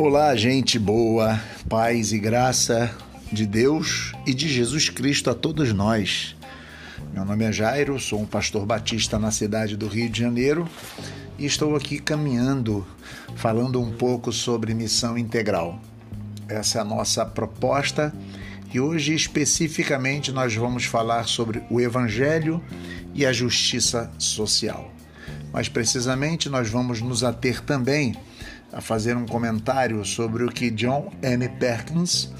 Olá, gente boa, paz e graça de Deus e de Jesus Cristo a todos nós. Meu nome é Jairo, sou um pastor batista na cidade do Rio de Janeiro e estou aqui caminhando, falando um pouco sobre missão integral. Essa é a nossa proposta e hoje especificamente nós vamos falar sobre o Evangelho e a justiça social. Mas precisamente nós vamos nos ater também a fazer um comentário sobre o que John M. Perkins,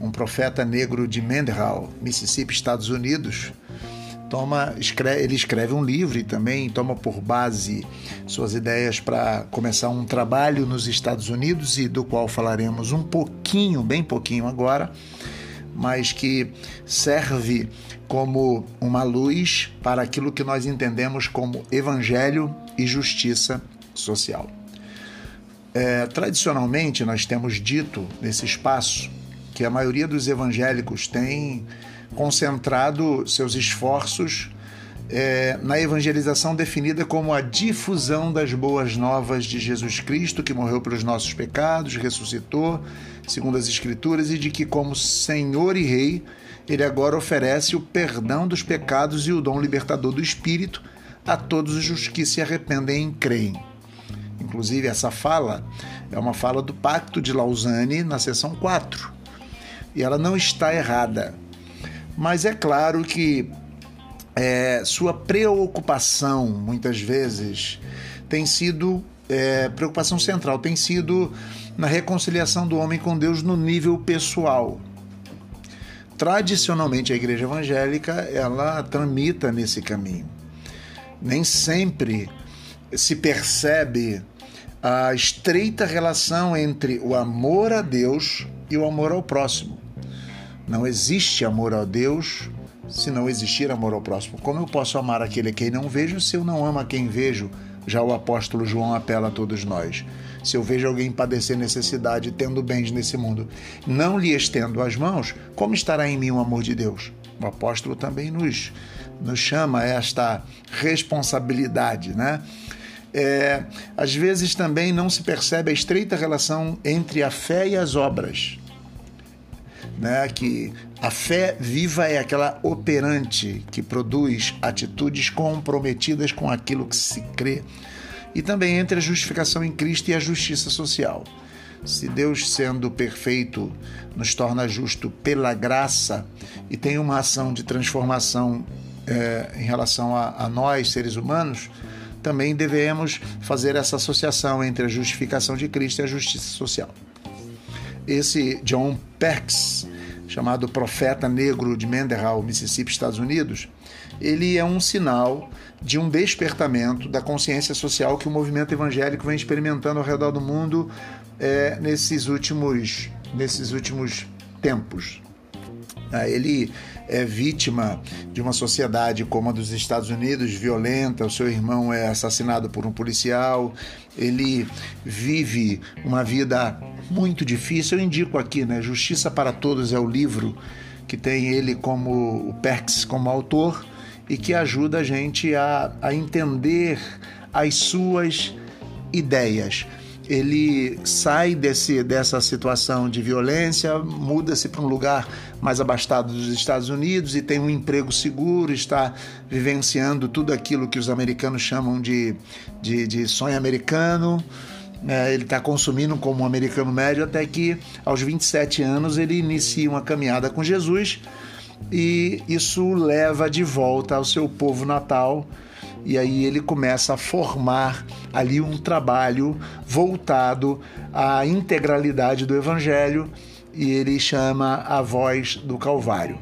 um profeta negro de Mendenhall, Mississippi, Estados Unidos, toma, escreve, ele escreve um livro e também toma por base suas ideias para começar um trabalho nos Estados Unidos e do qual falaremos um pouquinho, bem pouquinho agora, mas que serve como uma luz para aquilo que nós entendemos como evangelho e justiça social. É, tradicionalmente, nós temos dito nesse espaço que a maioria dos evangélicos tem concentrado seus esforços é, na evangelização definida como a difusão das boas novas de Jesus Cristo, que morreu pelos nossos pecados, ressuscitou, segundo as Escrituras, e de que, como Senhor e Rei, ele agora oferece o perdão dos pecados e o dom libertador do Espírito a todos os que se arrependem e creem. Inclusive, essa fala é uma fala do Pacto de Lausanne na seção 4. E ela não está errada. Mas é claro que é, sua preocupação, muitas vezes, tem sido é, preocupação central, tem sido na reconciliação do homem com Deus no nível pessoal. Tradicionalmente, a igreja evangélica ela tramita nesse caminho. Nem sempre se percebe a estreita relação entre o amor a Deus e o amor ao próximo. Não existe amor a Deus se não existir amor ao próximo. Como eu posso amar aquele a quem não vejo se eu não amo a quem vejo? Já o apóstolo João apela a todos nós. Se eu vejo alguém padecer necessidade, tendo bens nesse mundo, não lhe estendo as mãos, como estará em mim o amor de Deus? O apóstolo também nos, nos chama a esta responsabilidade, né? É, às vezes também não se percebe a estreita relação entre a fé e as obras. Né? Que a fé viva é aquela operante que produz atitudes comprometidas com aquilo que se crê. E também entre a justificação em Cristo e a justiça social. Se Deus, sendo perfeito, nos torna justo pela graça e tem uma ação de transformação é, em relação a, a nós, seres humanos, também devemos fazer essa associação entre a justificação de Cristo e a justiça social. Esse John Perks, chamado Profeta Negro de Mendenhall, Mississippi, Estados Unidos, ele é um sinal de um despertamento da consciência social que o movimento evangélico vem experimentando ao redor do mundo é, nesses, últimos, nesses últimos tempos. Ah, ele é vítima de uma sociedade como a dos Estados Unidos, violenta, o seu irmão é assassinado por um policial, ele vive uma vida muito difícil. Eu indico aqui, né? Justiça para Todos é o livro que tem ele como o Perks como autor e que ajuda a gente a, a entender as suas ideias ele sai desse, dessa situação de violência, muda-se para um lugar mais abastado dos Estados Unidos e tem um emprego seguro, está vivenciando tudo aquilo que os americanos chamam de, de, de sonho americano. É, ele está consumindo como um americano médio até que, aos 27 anos, ele inicia uma caminhada com Jesus e isso leva de volta ao seu povo natal e aí ele começa a formar ali um trabalho voltado à integralidade do evangelho e ele chama A Voz do Calvário.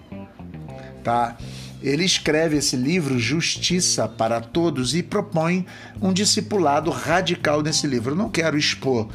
Tá? Ele escreve esse livro Justiça para Todos e propõe um discipulado radical nesse livro. Eu não quero expor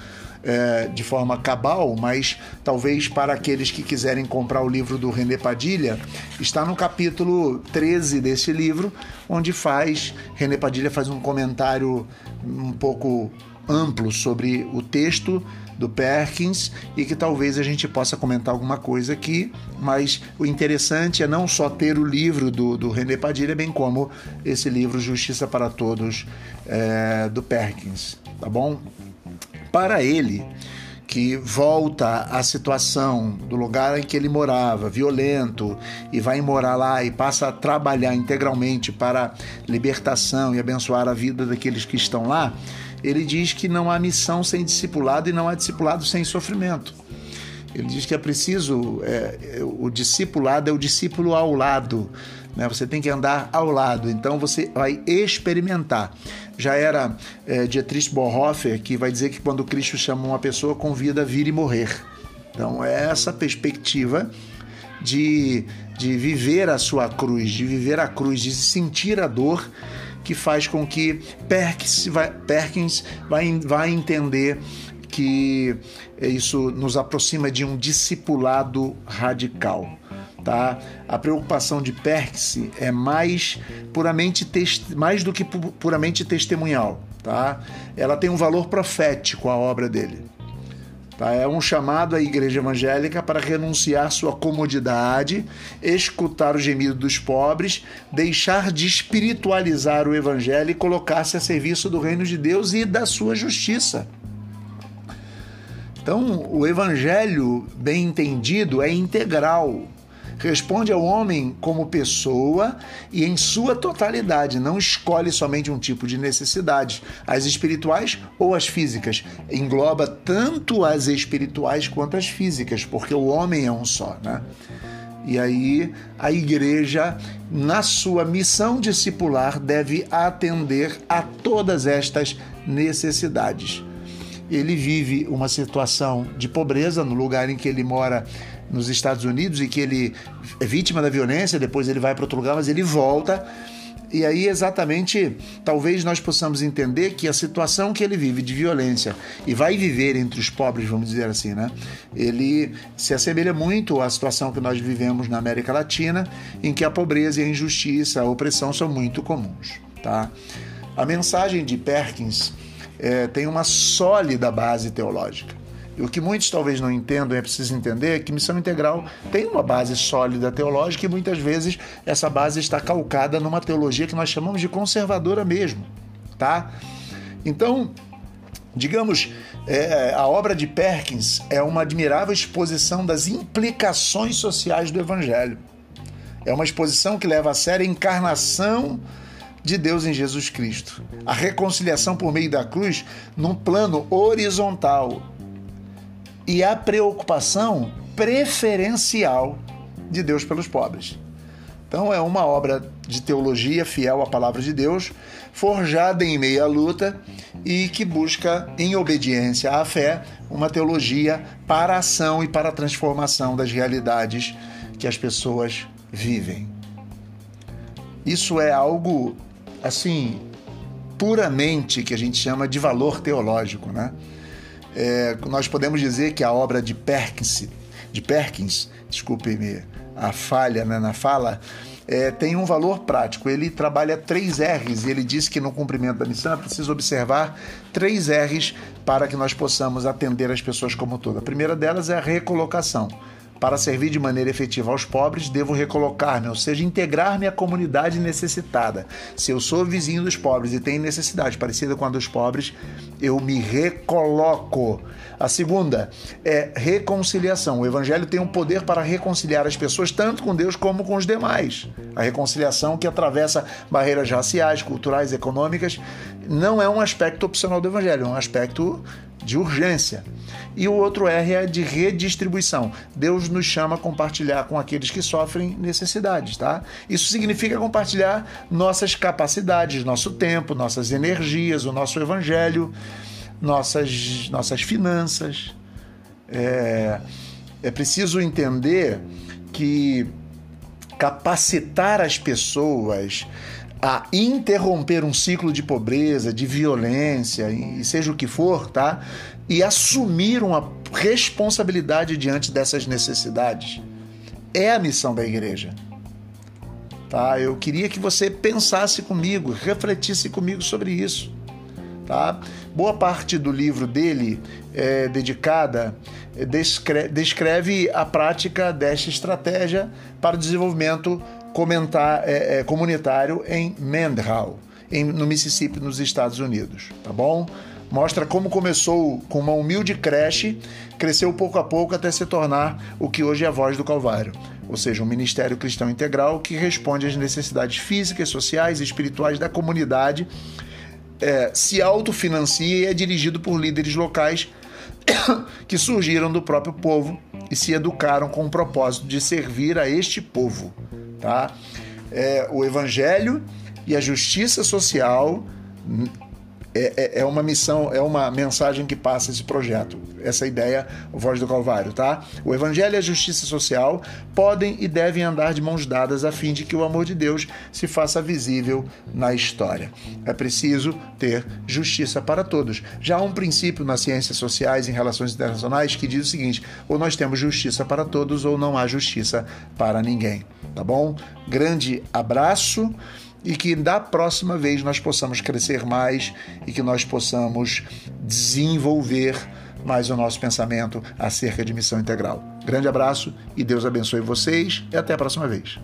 é, de forma cabal, mas talvez para aqueles que quiserem comprar o livro do René Padilha, está no capítulo 13 desse livro, onde faz René Padilha faz um comentário um pouco amplo sobre o texto do Perkins e que talvez a gente possa comentar alguma coisa aqui, mas o interessante é não só ter o livro do, do René Padilha, bem como esse livro Justiça para Todos é, do Perkins, tá bom? Para ele, que volta à situação do lugar em que ele morava, violento, e vai morar lá e passa a trabalhar integralmente para libertação e abençoar a vida daqueles que estão lá, ele diz que não há missão sem discipulado e não há discipulado sem sofrimento. Ele diz que é preciso, é, o discipulado é o discípulo ao lado, né? Você tem que andar ao lado, então você vai experimentar. Já era é, Dietrich Bonhoeffer que vai dizer que quando Cristo chama uma pessoa, convida a vir e morrer. Então é essa perspectiva de, de viver a sua cruz, de viver a cruz, de sentir a dor que faz com que Perkins vai, Perkins vai, vai entender que isso nos aproxima de um discipulado radical tá? A preocupação de Perkins é mais puramente mais do que puramente testemunhal, tá? Ela tem um valor profético a obra dele. Tá? É um chamado à igreja evangélica para renunciar sua comodidade, escutar o gemido dos pobres, deixar de espiritualizar o evangelho e colocar-se a serviço do reino de Deus e da sua justiça. Então, o evangelho bem entendido é integral responde ao homem como pessoa e em sua totalidade, não escolhe somente um tipo de necessidade, as espirituais ou as físicas. Engloba tanto as espirituais quanto as físicas, porque o homem é um só, né? E aí a igreja, na sua missão discipular, deve atender a todas estas necessidades. Ele vive uma situação de pobreza no lugar em que ele mora nos Estados Unidos e que ele é vítima da violência, depois ele vai para outro lugar, mas ele volta. E aí, exatamente, talvez nós possamos entender que a situação que ele vive de violência e vai viver entre os pobres, vamos dizer assim, né? Ele se assemelha muito à situação que nós vivemos na América Latina, em que a pobreza e a injustiça, a opressão são muito comuns, tá? A mensagem de Perkins é, tem uma sólida base teológica. E o que muitos talvez não entendam, é preciso entender, é que missão integral tem uma base sólida teológica e muitas vezes essa base está calcada numa teologia que nós chamamos de conservadora mesmo, tá? Então, digamos, é, a obra de Perkins é uma admirável exposição das implicações sociais do Evangelho. É uma exposição que leva a sério a encarnação de Deus em Jesus Cristo. A reconciliação por meio da cruz num plano horizontal e a preocupação preferencial de Deus pelos pobres. Então é uma obra de teologia fiel à palavra de Deus, forjada em meio à luta e que busca, em obediência à fé, uma teologia para a ação e para a transformação das realidades que as pessoas vivem. Isso é algo assim puramente que a gente chama de valor teológico, né? É, nós podemos dizer que a obra de Perkins, de Perkins, desculpe-me a falha né, na fala, é, tem um valor prático. Ele trabalha três R's e ele diz que no cumprimento da missão é preciso observar três R's para que nós possamos atender as pessoas como toda. A primeira delas é a recolocação. Para servir de maneira efetiva aos pobres, devo recolocar-me, ou seja, integrar-me à comunidade necessitada. Se eu sou vizinho dos pobres e tenho necessidade parecida com a dos pobres, eu me recoloco. A segunda é reconciliação. O evangelho tem um poder para reconciliar as pessoas tanto com Deus como com os demais. A reconciliação que atravessa barreiras raciais, culturais, econômicas, não é um aspecto opcional do evangelho, é um aspecto de urgência. E o outro R é de redistribuição. Deus nos chama a compartilhar com aqueles que sofrem necessidades, tá? Isso significa compartilhar nossas capacidades, nosso tempo, nossas energias, o nosso evangelho, nossas, nossas finanças. É, é preciso entender que capacitar as pessoas a interromper um ciclo de pobreza, de violência, e seja o que for, tá? E assumir uma responsabilidade diante dessas necessidades. É a missão da igreja. Tá? Eu queria que você pensasse comigo, refletisse comigo sobre isso. Tá? Boa parte do livro dele é dedicada, descreve, descreve a prática desta estratégia para o desenvolvimento comentar, é, é, comunitário em Mandhal, em, no Mississippi, nos Estados Unidos, tá bom? Mostra como começou com uma humilde creche, cresceu pouco a pouco até se tornar o que hoje é a Voz do Calvário, ou seja, um ministério cristão integral que responde às necessidades físicas, sociais e espirituais da comunidade, é, se autofinancia e é dirigido por líderes locais que surgiram do próprio povo e se educaram com o propósito de servir a este povo. Tá? É, o Evangelho e a justiça social é, é, é, uma missão, é uma mensagem que passa esse projeto, essa ideia, Voz do Calvário, tá? O Evangelho e a justiça social podem e devem andar de mãos dadas a fim de que o amor de Deus se faça visível na história. É preciso ter justiça para todos. Já há um princípio nas ciências sociais em relações internacionais que diz o seguinte: ou nós temos justiça para todos ou não há justiça para ninguém, tá bom? Grande abraço e que da próxima vez nós possamos crescer mais e que nós possamos desenvolver mais o nosso pensamento acerca de missão integral. Grande abraço e Deus abençoe vocês e até a próxima vez.